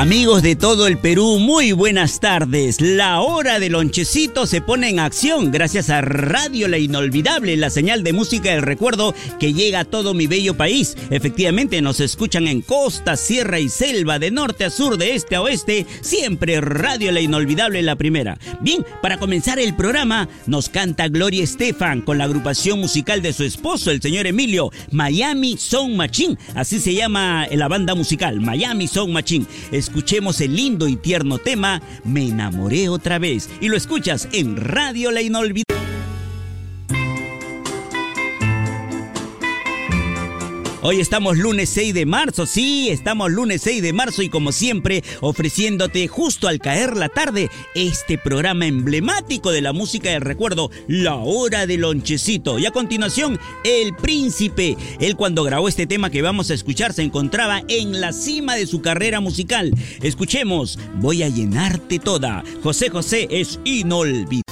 Amigos de todo el Perú, muy buenas tardes. La hora del lonchecito se pone en acción gracias a Radio La Inolvidable, la señal de música del recuerdo que llega a todo mi bello país. Efectivamente, nos escuchan en costa, sierra y selva, de norte a sur, de este a oeste, siempre Radio La Inolvidable la primera. Bien, para comenzar el programa, nos canta Gloria Estefan con la agrupación musical de su esposo, el señor Emilio, Miami Sound Machine. Así se llama la banda musical, Miami Sound Machine escuchemos el lindo y tierno tema Me enamoré otra vez y lo escuchas en Radio La Inolvidable. Hoy estamos lunes 6 de marzo, sí, estamos lunes 6 de marzo y como siempre ofreciéndote justo al caer la tarde este programa emblemático de la música del recuerdo, La Hora del Lonchecito. Y a continuación, El Príncipe. Él cuando grabó este tema que vamos a escuchar se encontraba en la cima de su carrera musical. Escuchemos, voy a llenarte toda. José José es inolvidable.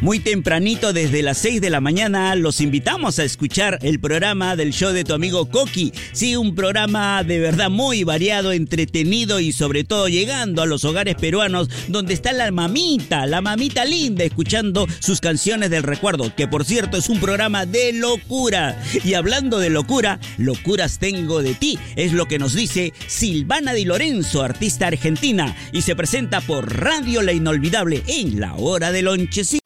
Muy tempranito, desde las 6 de la mañana, los invitamos a escuchar el programa del show de tu amigo Coqui. Sí, un programa de verdad muy variado, entretenido y sobre todo llegando a los hogares peruanos donde está la mamita, la mamita linda, escuchando sus canciones del recuerdo, que por cierto es un programa de locura. Y hablando de locura, locuras tengo de ti, es lo que nos dice Silvana Di Lorenzo, artista argentina, y se presenta por Radio La Inolvidable en la hora del lonchecito.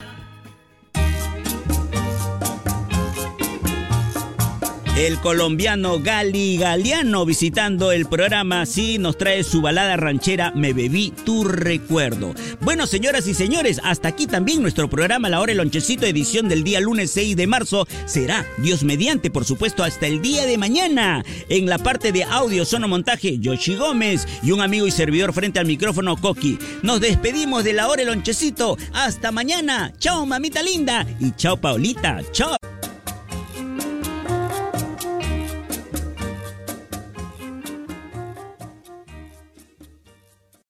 El colombiano Gali Galeano visitando el programa, sí, nos trae su balada ranchera Me bebí tu recuerdo. Bueno, señoras y señores, hasta aquí también nuestro programa La Hora el Lonchecito, edición del día lunes 6 de marzo. Será, Dios mediante, por supuesto, hasta el día de mañana. En la parte de audio, sonomontaje, Yoshi Gómez y un amigo y servidor frente al micrófono, Coqui. Nos despedimos de La Hora el Lonchecito. Hasta mañana. Chao, mamita linda. Y chao, Paulita. Chao.